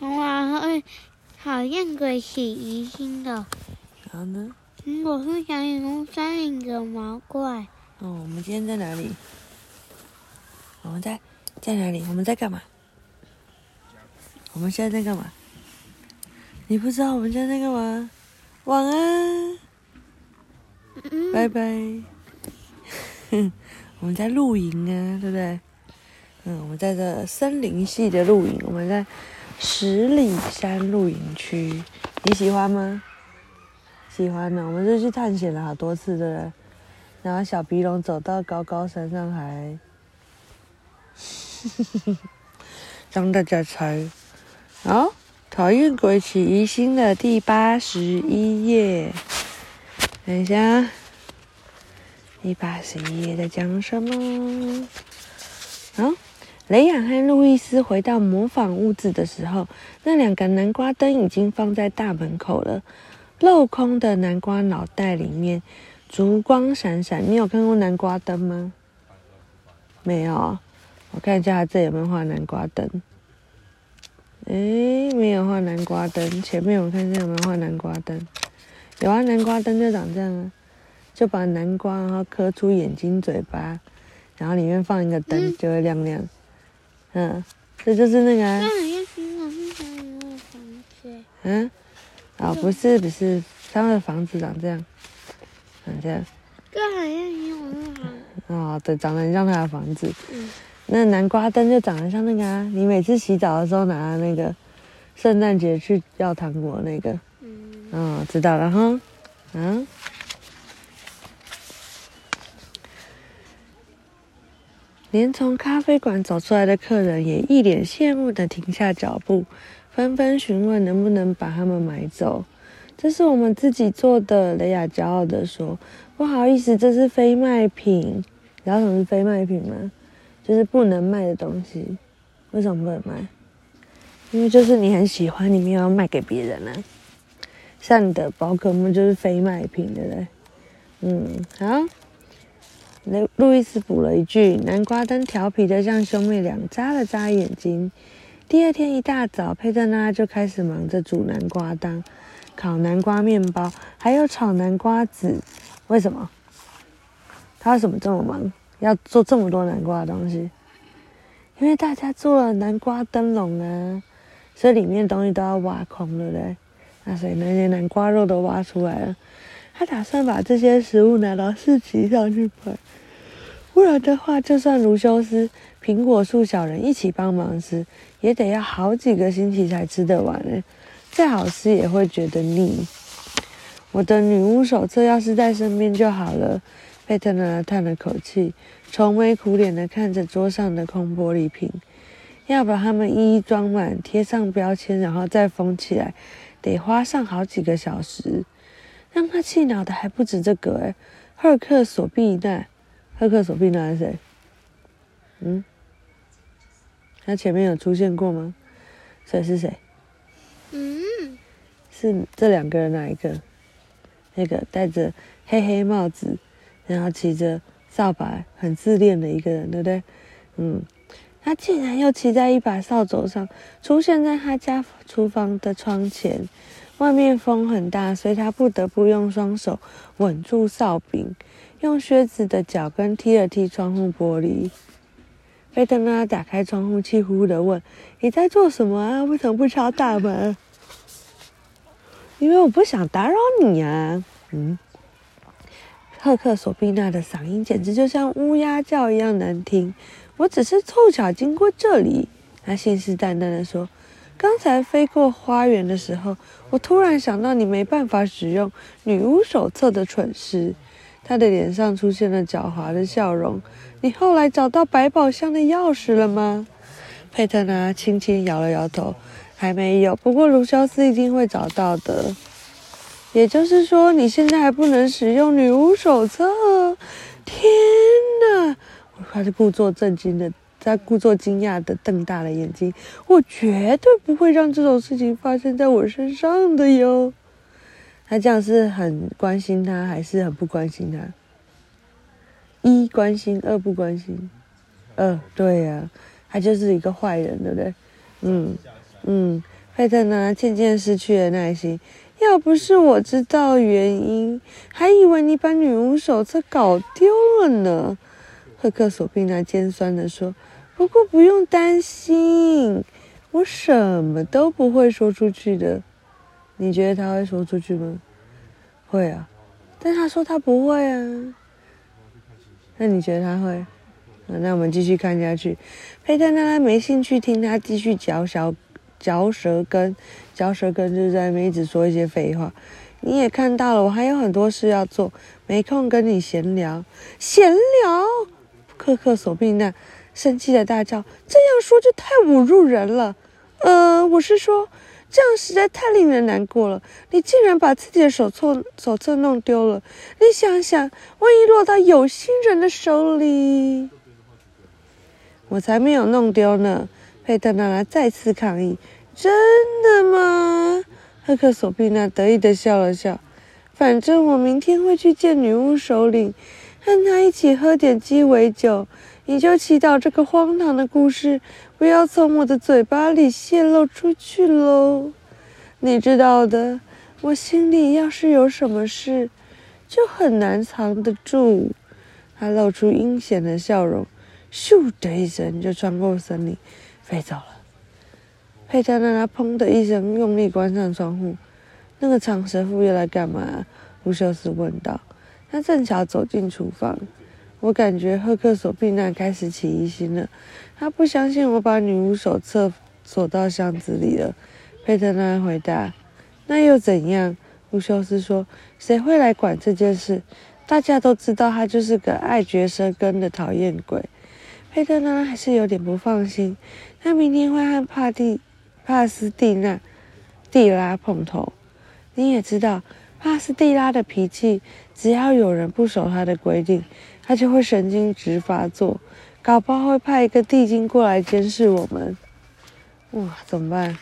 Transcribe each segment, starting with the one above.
我会讨厌鬼起疑心的。然后呢？嗯，我是想引入山林的毛怪。哦，我们今天在哪里？我们在在哪里？我们在干嘛？我们现在在干嘛？你不知道我们现在在干嘛？晚安，嗯，拜拜。我们在露营啊，对不对？嗯，我们在这森林系的露营，我们在十里山露营区，你喜欢吗？喜欢呢，我们就去探险了好多次，的？然后小鼻龙走到高高山上还，让大家猜。好，讨厌鬼起疑心的第八十一页，等一下，第八十一页在讲什么？好，雷亚和路易斯回到模仿屋子的时候，那两个南瓜灯已经放在大门口了。镂空的南瓜脑袋里面，烛光闪闪。你有看过南瓜灯吗？没有。我看一下这有没有画南瓜灯。诶，没有画南瓜灯。前面我看一下有没有画南瓜灯。有啊，南瓜灯就长这样啊，就把南瓜然后刻出眼睛、嘴巴，然后里面放一个灯就会亮亮。嗯，这就是那个。嗯。啊、不是不是，他们的房子长这样，长这样。这好像引我那房。哦，对，长得很像他的房子。嗯。那南瓜灯就长得像那个啊，你每次洗澡的时候拿那个，圣诞节去要糖果那个。嗯。哦，知道了哈。嗯。连从咖啡馆走出来的客人也一脸羡慕的停下脚步。纷纷询问能不能把它们买走。这是我们自己做的，雷亚骄傲地说：“不好意思，这是非卖品。你知道什么是非卖品吗？就是不能卖的东西。为什么不能卖？因为就是你很喜欢，你没有要卖给别人啊。像你的宝可梦就是非卖品，对不对？嗯，好。路路易斯补了一句：南瓜灯调皮的向兄妹俩眨了眨眼睛。第二天一大早，佩特拉就开始忙着煮南瓜汤、烤南瓜面包，还有炒南瓜子。为什么？他为什么这么忙，要做这么多南瓜的东西？因为大家做了南瓜灯笼啊，所以里面东西都要挖空，对不对？那所以那些南瓜肉都挖出来了。他打算把这些食物拿到市集上去卖，不然的话，就算卢修斯、苹果树小人一起帮忙吃，也得要好几个星期才吃得完呢。再好吃也会觉得腻。我的女巫手册要是在身边就好了。佩特拉叹了口气，愁眉苦脸的看着桌上的空玻璃瓶，要把它们一一装满，贴上标签，然后再封起来，得花上好几个小时。让他气恼的还不止这个哎，赫克索碧娜，赫克索碧娜是谁？嗯，他前面有出现过吗？所以是谁？嗯，是这两个人哪一个？那个戴着黑黑帽子，然后骑着扫把，很自恋的一个人，对不对？嗯，他竟然又骑在一把扫帚上，出现在他家厨房的窗前。外面风很大，所以他不得不用双手稳住哨柄，用靴子的脚跟踢了踢窗户玻璃。贝特拉打开窗户，气呼呼的问：“你在做什么啊？为什么不敲大门？”“因为我不想打扰你啊。”嗯，赫克索碧娜的嗓音简直就像乌鸦叫一样难听。我只是凑巧经过这里，他信誓旦旦的说。刚才飞过花园的时候，我突然想到你没办法使用女巫手册的蠢事。他的脸上出现了狡猾的笑容。你后来找到百宝箱的钥匙了吗？佩特拉轻轻摇了摇头，还没有。不过卢肖斯一定会找到的。也就是说，你现在还不能使用女巫手册？天哪！他是故作震惊的。他故作惊讶的瞪大了眼睛，我绝对不会让这种事情发生在我身上的哟。他这样是很关心他，还是很不关心他？一关心，二不关心。二，对呀，他就是一个坏人，对不对？嗯嗯，佩特娜渐渐失去了耐心。要不是我知道原因，还以为你把女巫手册搞丢了呢。赫克索宾娜尖酸的说：“不过不用担心，我什么都不会说出去的。你觉得他会说出去吗？会啊，但他说他不会啊。那你觉得他会？那我们继续看下去。佩特娜拉没兴趣听他继续嚼小。”嚼舌根，嚼舌根就在那边一直说一些废话。你也看到了，我还有很多事要做，没空跟你闲聊。闲聊？克克索病那生气的大叫：“这样说就太侮辱人了。”呃，我是说，这样实在太令人难过了。你竟然把自己的手册手册弄丢了，你想想，万一落到有心人的手里，我才没有弄丢呢。佩特娜拉再次抗议：“真的吗？”赫克索比娜得意的笑了笑。反正我明天会去见女巫首领，和她一起喝点鸡尾酒。你就祈祷这个荒唐的故事不要从我的嘴巴里泄露出去喽。你知道的，我心里要是有什么事，就很难藏得住。他露出阴险的笑容，咻的一声就穿过森林。飞走了。佩特娜拉砰的一声用力关上窗户。那个长舌妇又来干嘛？卢修斯问道。他正巧走进厨房。我感觉赫克索避难开始起疑心了。他不相信我把女巫手册锁到箱子里了。佩特拉回答。那又怎样？卢修斯说。谁会来管这件事？大家都知道他就是个爱绝生根的讨厌鬼。佩特拉还是有点不放心。他明天会和帕蒂、帕斯蒂娜、蒂拉碰头。你也知道，帕斯蒂拉的脾气，只要有人不守他的规定，他就会神经质发作，搞不好会派一个地精过来监视我们。哇，怎么办？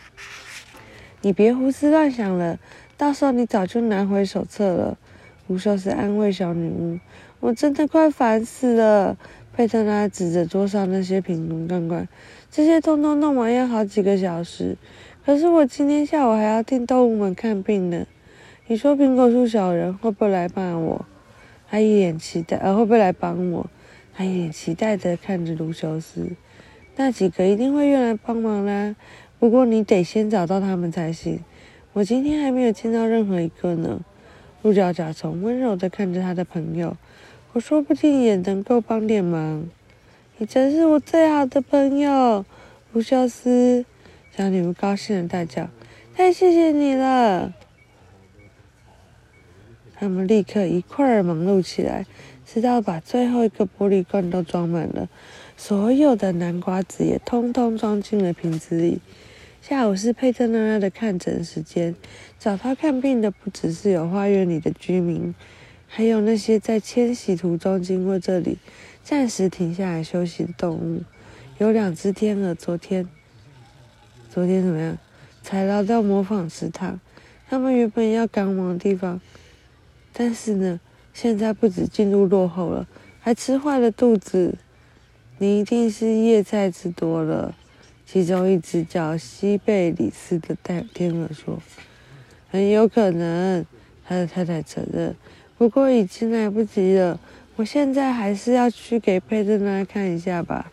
你别胡思乱想了，到时候你早就拿回手册了。胡寿斯安慰小女巫：“我真的快烦死了。”佩特拉指着桌上那些瓶瓶罐罐。这些通通弄完要好几个小时，可是我今天下午还要替动物们看病呢。你说苹果树小人会不会来骂我？他一脸期待，呃，会不会来帮我？他一脸期待的看着卢修斯。那几个一定会愿来帮忙啦。不过你得先找到他们才行。我今天还没有见到任何一个呢。鹿角甲虫温柔的看着他的朋友，我说不定也能够帮点忙。你真是我最好的朋友，卢修斯！小女巫高兴的大叫：“太谢谢你了！”他们立刻一块儿忙碌起来，直到把最后一个玻璃罐都装满了，所有的南瓜子也通通装进了瓶子里。下午是佩特娜拉的看诊时间，找他看病的不只是有花园里的居民，还有那些在迁徙途中经过这里。暂时停下来休息的动物，有两只天鹅。昨天，昨天怎么样？才来到模仿池塘。他们原本要赶往的地方，但是呢，现在不止进入落后了，还吃坏了肚子。你一定是叶菜吃多了。其中一只叫西贝里斯的大天鹅说：“很有可能。”他的太太承认。不过已经来不及了。我现在还是要去给佩特娜看一下吧。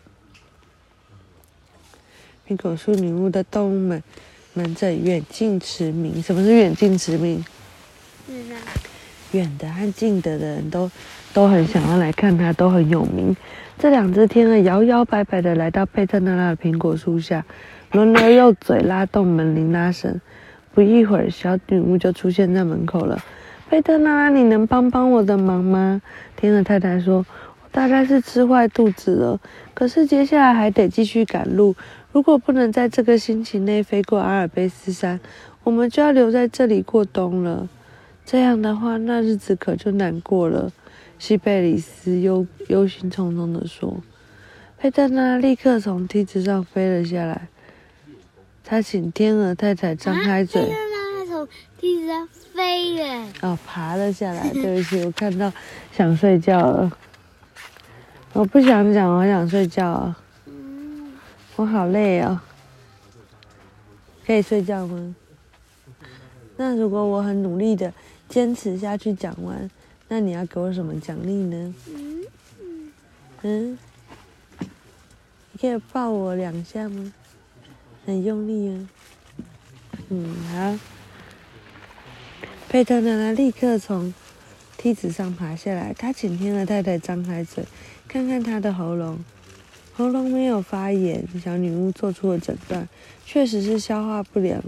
苹果树女巫的动物们们在远近驰名。什么是远近驰名？远的和近的的人都都很想要来看它，都很有名。这两只天鹅摇摇摆摆的来到佩特娜拉的苹果树下，轮流用嘴拉动门铃拉绳。不一会儿，小女巫就出现在门口了。佩特娜拉，你能帮帮我的忙吗？天鹅太太说：“我大概是吃坏肚子了，可是接下来还得继续赶路。如果不能在这个星期内飞过阿尔卑斯山，我们就要留在这里过冬了。这样的话，那日子可就难过了。”西贝里斯忧忧心忡忡地说。佩特娜立刻从梯子上飞了下来，他请天鹅太太张开嘴。梯子上飞了哦，爬了下来。对不起，我看到想睡觉了。我不想讲，我想睡觉。啊，我好累哦。可以睡觉吗？那如果我很努力的坚持下去讲完，那你要给我什么奖励呢？嗯，你可以抱我两下吗？很用力啊。嗯，好。佩特娜娜立刻从梯子上爬下来，她请天鹅太太张开嘴，看看她的喉咙。喉咙没有发炎，小女巫做出了诊断，确实是消化不良。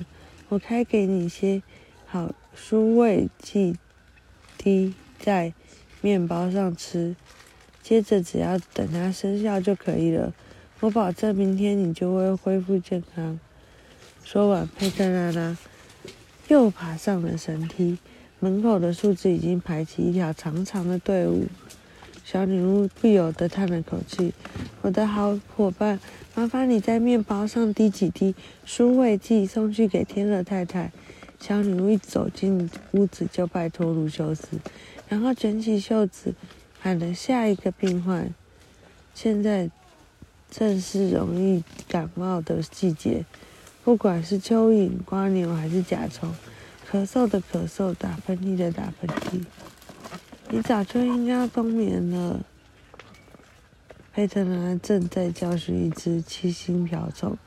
我开给你一些好舒胃剂，滴在面包上吃，接着只要等它生效就可以了。我保证明天你就会恢复健康。说完，佩特拉拉又爬上了神梯，门口的树枝已经排起一条长长的队伍。小女巫不由得叹了口气：“我的好伙伴，麻烦你在面包上滴几滴舒慰剂，送去给天鹅太太。”小女巫一走进屋子，就拜托卢修斯，然后卷起袖子，喊了下一个病患。现在正是容易感冒的季节，不管是蚯蚓、瓜牛还是甲虫，咳嗽的咳嗽，打喷嚏的打喷嚏。你早就应该冬眠了。佩特拉正在教训一只七星瓢虫。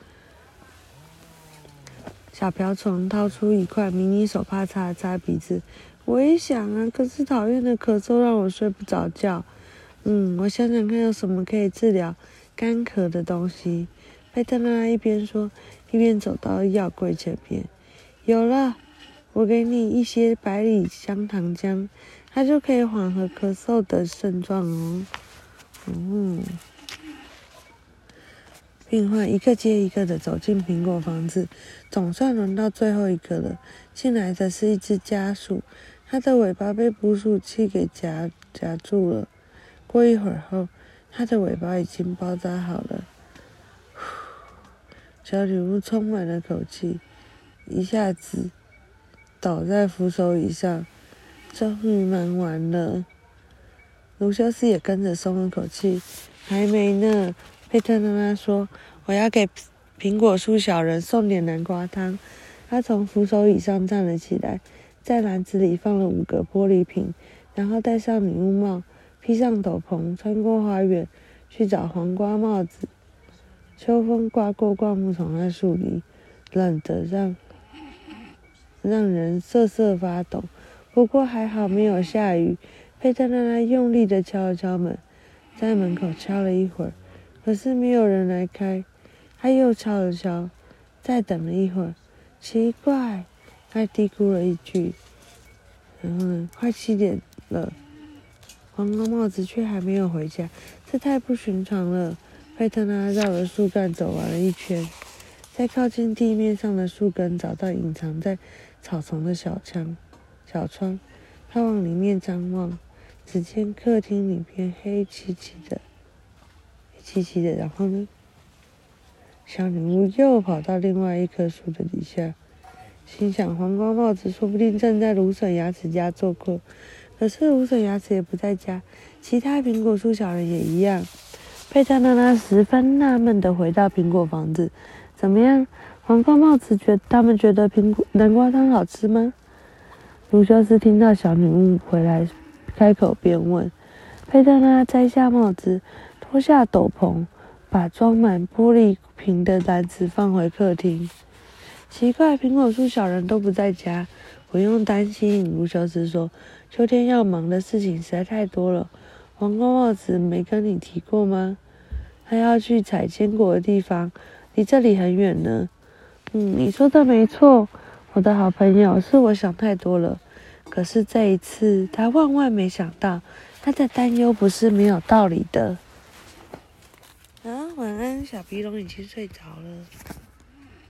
小瓢虫掏出一块迷你手帕擦了擦鼻子。我也想啊，可是讨厌的咳嗽让我睡不着觉。嗯，我想想看有什么可以治疗干咳的东西。佩特拉一边说，一边走到药柜前面。有了，我给你一些百里香糖浆。它就可以缓和咳嗽的症状哦。嗯，病患一个接一个的走进苹果房子，总算轮到最后一个了。进来的是一只家鼠，它的尾巴被捕鼠器给夹夹住了。过一会儿后，它的尾巴已经包扎好了。小女巫充满了口气，一下子倒在扶手椅上。终于忙完了，卢修斯也跟着松了口气。还没呢，佩特拉拉说：“我要给苹果树小人送点南瓜汤。”他从扶手椅上站了起来，在篮子里放了五个玻璃瓶，然后戴上女巫帽，披上斗篷，穿过花园去找黄瓜帽子。秋风刮过灌木丛和树林，冷得让让人瑟瑟发抖。不过还好没有下雨。佩特拉拉用力的敲了敲门，在门口敲了一会儿，可是没有人来开。他又敲了敲，再等了一会儿，奇怪，他嘀咕了一句。然后呢，快七点了，黄瓜帽子却还没有回家，这太不寻常了。佩特拉绕着树干走完了一圈，在靠近地面上的树根找到隐藏在草丛的小枪。小窗，他往里面张望，只见客厅里边黑漆漆的，黑漆漆的。然后呢，小女巫又跑到另外一棵树的底下，心想：黄瓜帽子说不定正在芦笋牙齿家做客。可是芦笋牙齿也不在家，其他苹果树小人也一样。佩特娜娜十分纳闷的回到苹果房子：怎么样？黄瓜帽子觉他们觉得苹果南瓜汤好吃吗？卢修斯听到小女巫回来，开口便问：“佩特拉摘下帽子，脱下斗篷，把装满玻璃瓶的篮子放回客厅。奇怪，苹果树小人都不在家，不用担心。”卢修斯说：“秋天要忙的事情实在太多了。皇冠帽子没跟你提过吗？他要去采坚果的地方，离这里很远呢。”“嗯，你说的没错。”我的好朋友，是我想太多了。可是这一次，他万万没想到，他的担忧不是没有道理的。啊，晚安，小皮龙已经睡着了。